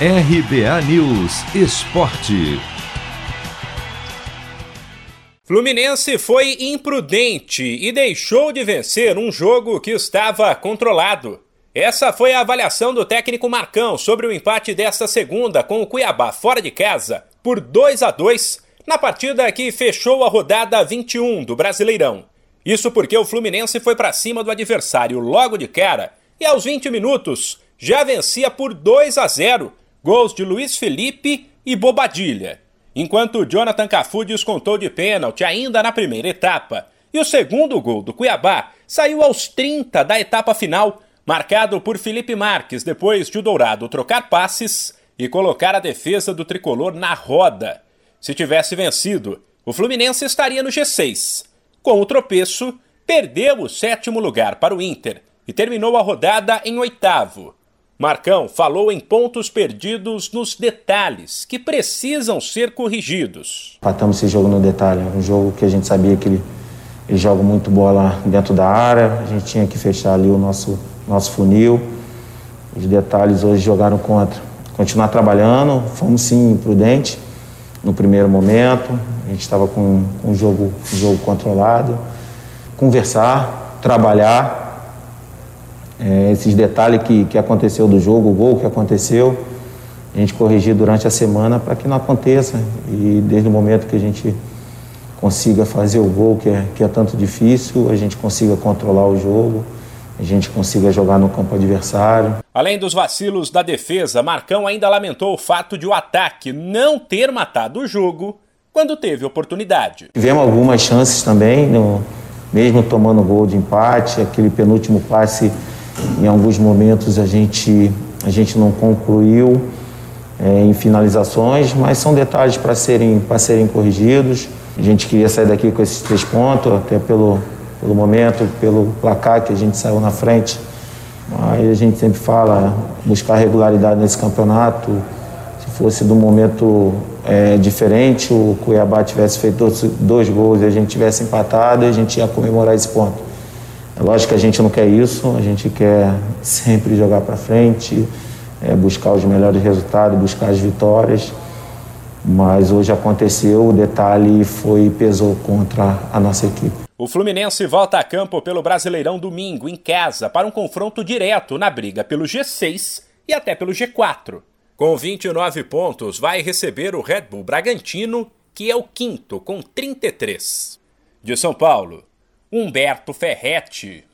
RBA News Esporte. Fluminense foi imprudente e deixou de vencer um jogo que estava controlado. Essa foi a avaliação do técnico Marcão sobre o empate desta segunda com o Cuiabá fora de casa por 2 a 2 na partida que fechou a rodada 21 do Brasileirão. Isso porque o Fluminense foi para cima do adversário logo de cara e aos 20 minutos já vencia por 2 a 0 gols de Luiz Felipe e Bobadilha, enquanto Jonathan Cafu descontou de pênalti ainda na primeira etapa. E o segundo gol do Cuiabá saiu aos 30 da etapa final, marcado por Felipe Marques, depois de o Dourado trocar passes e colocar a defesa do tricolor na roda. Se tivesse vencido, o Fluminense estaria no G6. Com o tropeço, perdeu o sétimo lugar para o Inter e terminou a rodada em oitavo. Marcão falou em pontos perdidos nos detalhes que precisam ser corrigidos. Empatamos esse jogo no detalhe, um jogo que a gente sabia que ele, ele joga muito bola dentro da área, a gente tinha que fechar ali o nosso, nosso funil. Os detalhes hoje jogaram contra. Continuar trabalhando, fomos sim prudentes no primeiro momento, a gente estava com, o jogo, um jogo controlado. Conversar, trabalhar é, esses detalhes que, que aconteceu do jogo, o gol que aconteceu, a gente corrigir durante a semana para que não aconteça. E desde o momento que a gente consiga fazer o gol, que é, que é tanto difícil, a gente consiga controlar o jogo, a gente consiga jogar no campo adversário. Além dos vacilos da defesa, Marcão ainda lamentou o fato de o ataque não ter matado o jogo quando teve oportunidade. Tivemos algumas chances também, no, mesmo tomando gol de empate, aquele penúltimo passe em alguns momentos a gente, a gente não concluiu é, em finalizações, mas são detalhes para serem, serem corrigidos. A gente queria sair daqui com esses três pontos, até pelo, pelo momento, pelo placar que a gente saiu na frente. Aí a gente sempre fala, buscar regularidade nesse campeonato. Se fosse de um momento é, diferente, o Cuiabá tivesse feito dois, dois gols e a gente tivesse empatado, a gente ia comemorar esse ponto. É lógico que a gente não quer isso, a gente quer sempre jogar para frente, é, buscar os melhores resultados, buscar as vitórias. Mas hoje aconteceu, o detalhe foi pesou contra a nossa equipe. O Fluminense volta a campo pelo Brasileirão domingo, em casa, para um confronto direto na briga pelo G6 e até pelo G4. Com 29 pontos, vai receber o Red Bull Bragantino, que é o quinto, com 33. De São Paulo, Humberto Ferretti.